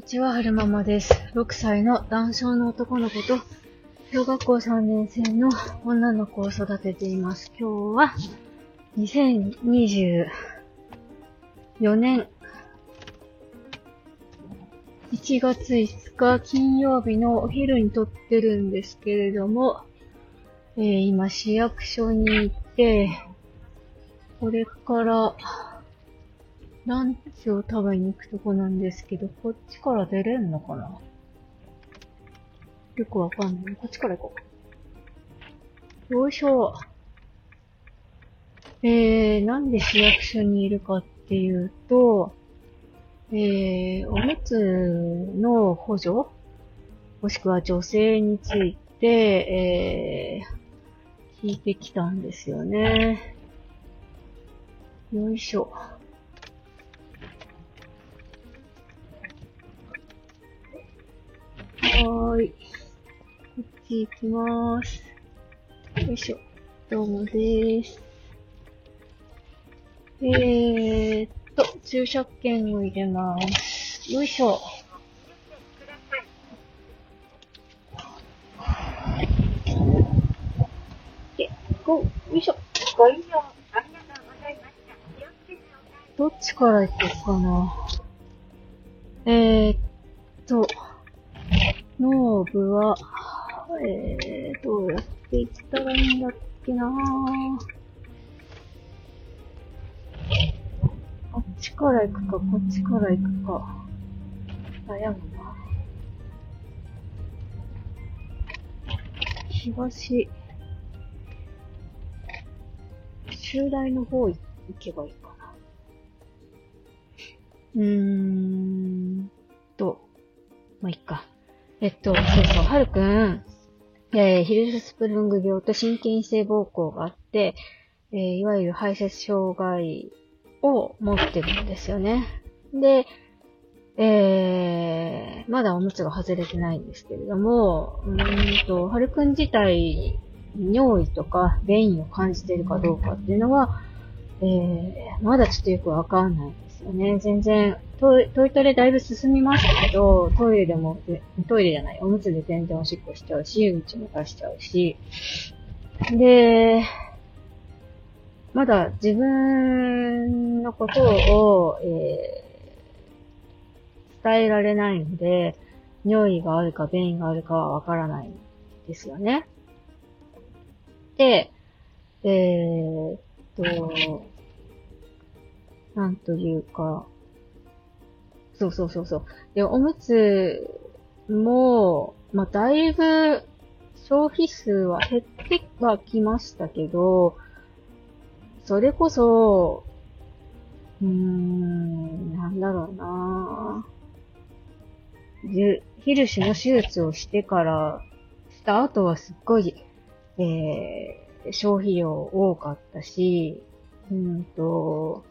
にちは、はるままです。6歳の男性の男の子と、小学校3年生の女の子を育てています。今日は、2024年1月5日金曜日のお昼に撮ってるんですけれども、えー今市役所に行って、これから、ランチを食べに行くとこなんですけど、こっちから出れんのかな？よくわかんない。こっちから行こう。よいしょ。えー、なんで市役所にいるかっていうと、えー、おむつの補助もしくは女性について、えー、聞いてきたんですよね。よいしょ。ーい。こっち行きまーす。よいしょ。どうもでーす。えーっと、駐車券を入れまーす。よいしょ。で、ゴー、よいしょ。ご利用ありがとうございました。どっちから行こうかな。えーっと、ノーブは、えー、どうやって行ったらいいんだっけなこっちから行くか、こっちから行くか。悩むな。東、集大の方行けばいいかな。うーんと、まあ、いっか。えっと、そうそう、はるくん、えー、ヒルスプルング病と心筋性膀胱があって、えーいわゆる排泄障害を持ってるんですよね。で、えー、まだおむつが外れてないんですけれども、うーんと、はるくん自体、尿意とか便意を感じているかどうかっていうのは、えー、まだちょっとよくわかんないですよね。全然、トイトイレだいぶ進みましたけど、トイレでも、トイレじゃない、おむつで全然おしっこしちゃうし、うんちも出しちゃうし、で、まだ自分のことを、えー伝えられないので、尿意があるか便意があるかはわからないんですよね。で、えーっと、なんというか、そうそうそうそう。で、おむつも、まあ、だいぶ消費数は減ってはきましたけど、それこそ、うーん、なんだろうなじゅヒルシの手術をしてから、した後はすっごい、えー、消費量多かったし、うんと、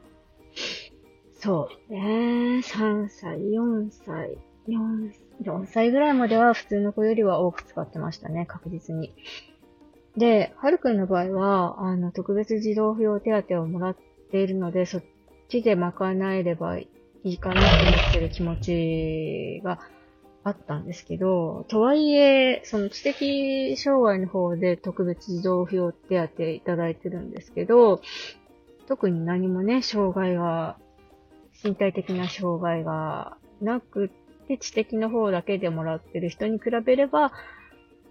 そうね、3歳、4歳、4、4歳ぐらいまでは普通の子よりは多く使ってましたね、確実に。で、はるくんの場合は、あの、特別児童扶養手当をもらっているので、そっちで賄えればいいかなと思ってる気持ちがあったんですけど、とはいえ、その知的障害の方で特別児童扶養手当いただいてるんですけど、特に何もね、障害が、身体的な障害がなくて、知的な方だけでもらってる人に比べれば、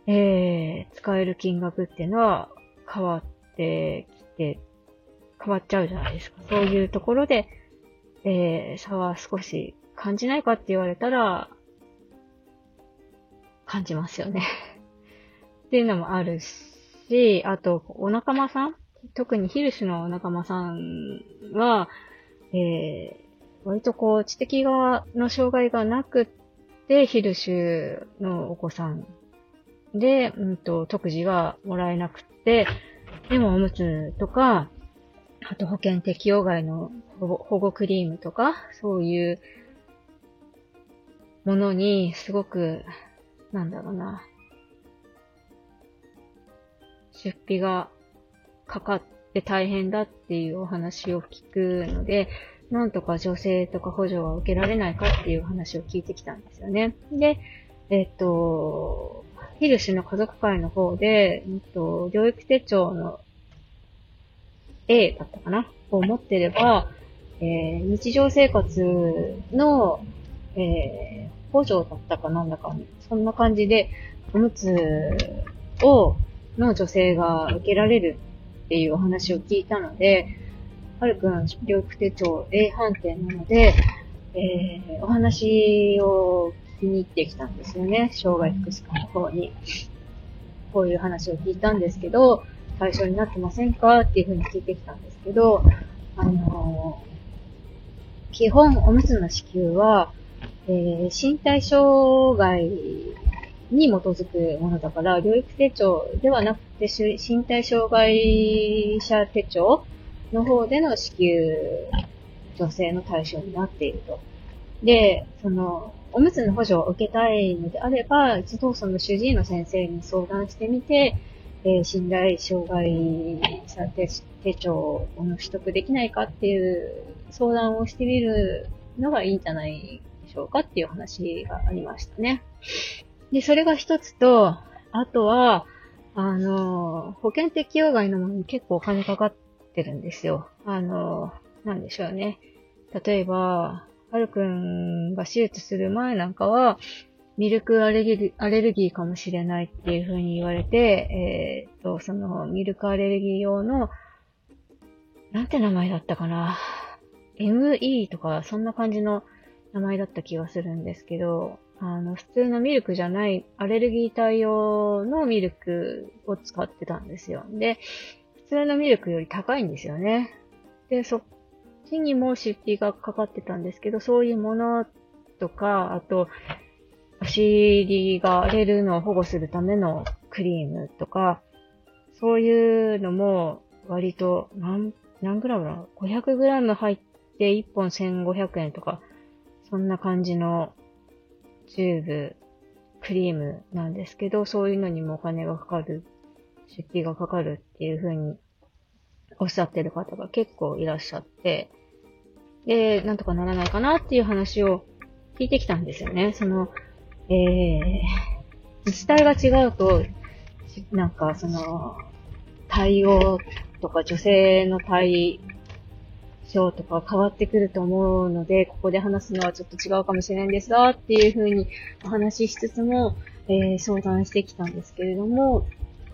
えー、使える金額っていうのは変わってきて、変わっちゃうじゃないですか。そういうところで、えー、差は少し感じないかって言われたら、感じますよね。っていうのもあるし、あと、お仲間さん特にヒルシュのお仲間さんは、えー、割とこう、知的側の障害がなくって、ヒルシュのお子さんで、うんと、特児がもらえなくって、でもおむつとか、あと保険適用外の保護クリームとか、そういうものにすごく、なんだろうな、出費がかかって大変だっていうお話を聞くので、なんとか女性とか補助は受けられないかっていう話を聞いてきたんですよね。で、えっと、ヒルシの家族会の方で、えっと、療育手帳の A だったかな？を持ってれば、えー、日常生活の、えー、補助だったかなんだか、そんな感じで、おむつを、の女性が受けられるっていうお話を聞いたので、はるくん療育手帳 A 判定なので、えー、お話を聞きに行ってきたんですよね。障害福祉課の方に。こういう話を聞いたんですけど、対象になってませんかっていうふうに聞いてきたんですけど、あのー、基本おむつの支給は、えー、身体障害に基づくものだから、療育手帳ではなくて、身体障害者手帳の方での支給、女性の対象になっていると。で、その、おむつの補助を受けたいのであれば、一度その主治医の先生に相談してみて、えー、信頼障害者手手帳を取得できないかっていう相談をしてみるのがいいんじゃないでしょうかっていう話がありましたね。で、それが一つと、あとは、あの、保険適用外のものに結構お金かかってるんですよ。あの、なんでしょうね。例えば、はるくんが手術する前なんかは、ミルクアレルアレルギーかもしれないっていう風に言われて、えー、っと、そのミルクアレルギー用の、なんて名前だったかな？ME とか、そんな感じの名前だった気がするんですけど、あの、普通のミルクじゃないアレルギー対応のミルクを使ってたんですよ。で、普通のミルクより高いんですよね。で、そっちにも出費がかかってたんですけど、そういうものとか、あと、お尻が荒れるのを保護するためのクリームとか、そういうのも割と何、何グラムだ ?500 グラム入って1本1500円とか、そんな感じのチューブ、クリームなんですけど、そういうのにもお金がかかる、出費がかかるっていう風におっしゃってる方が結構いらっしゃって、で、なんとかならないかなっていう話を聞いてきたんですよね。その、えー、自治体が違うと、なんかその、対応とか女性の対象とか変わってくると思うので、ここで話すのはちょっと違うかもしれないんですが、っていうふうにお話ししつつも、えー、相談してきたんですけれども、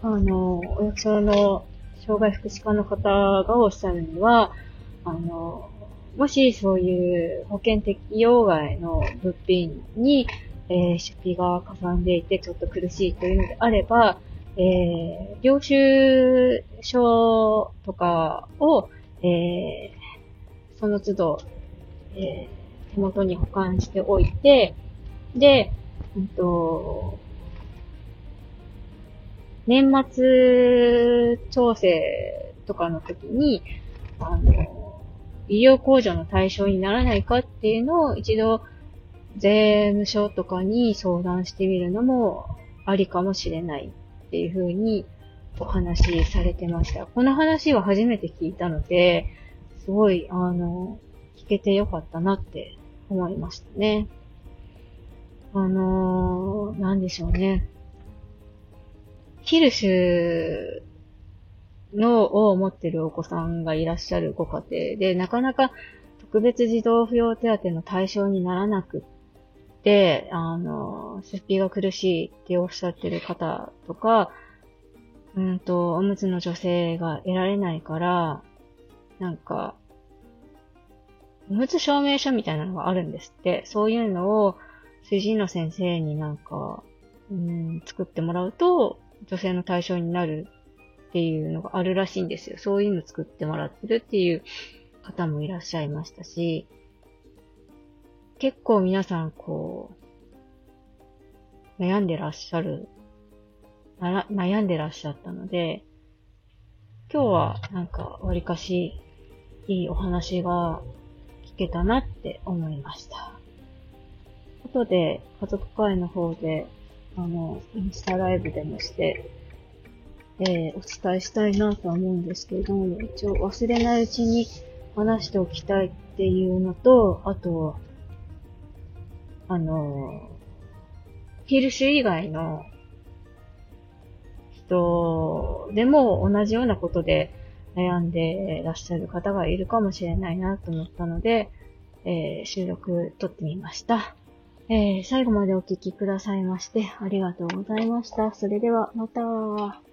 あの、お役所の障害福祉課の方がおっしゃるには、あの、もしそういう保険適用外の物品に、えー、出費がかさんでいてちょっと苦しいというのであれば、えー、領収書とかを、えー、その都度、えー、手元に保管しておいて、で、うんと、年末調整とかの時に、あの、医療控除の対象にならないかっていうのを一度税務署とかに相談してみるのもありかもしれないっていうふうにお話しされてました。この話は初めて聞いたので、すごい、あの、聞けてよかったなって思いましたね。あのー、なんでしょうね。ヒルシュのを持ってるお子さんがいらっしゃるご家庭で、なかなか特別児童扶養手当の対象にならなくって、あの、出費が苦しいっておっしゃってる方とか、うんと、おむつの女性が得られないから、なんか、おむつ証明書みたいなのがあるんですって。そういうのを、主治医の先生になんか、うん、作ってもらうと、女性の対象になるっていうのがあるらしいんですよ。そういうの作ってもらってるっていう方もいらっしゃいましたし、結構皆さんこう、悩んでらっしゃる、悩んでらっしゃったので、今日はなんかわりかしいいお話が聞けたなって思いました。後で家族会の方であの、インスタライブでもして、えー、お伝えしたいなとは思うんですけれども、一応忘れないうちに話しておきたいっていうのと、あと、あの、ヒルシュ以外の人でも同じようなことで悩んでらっしゃる方がいるかもしれないなと思ったので、えー、収録撮ってみました。えー、最後までお聴きくださいましてありがとうございました。それではまた。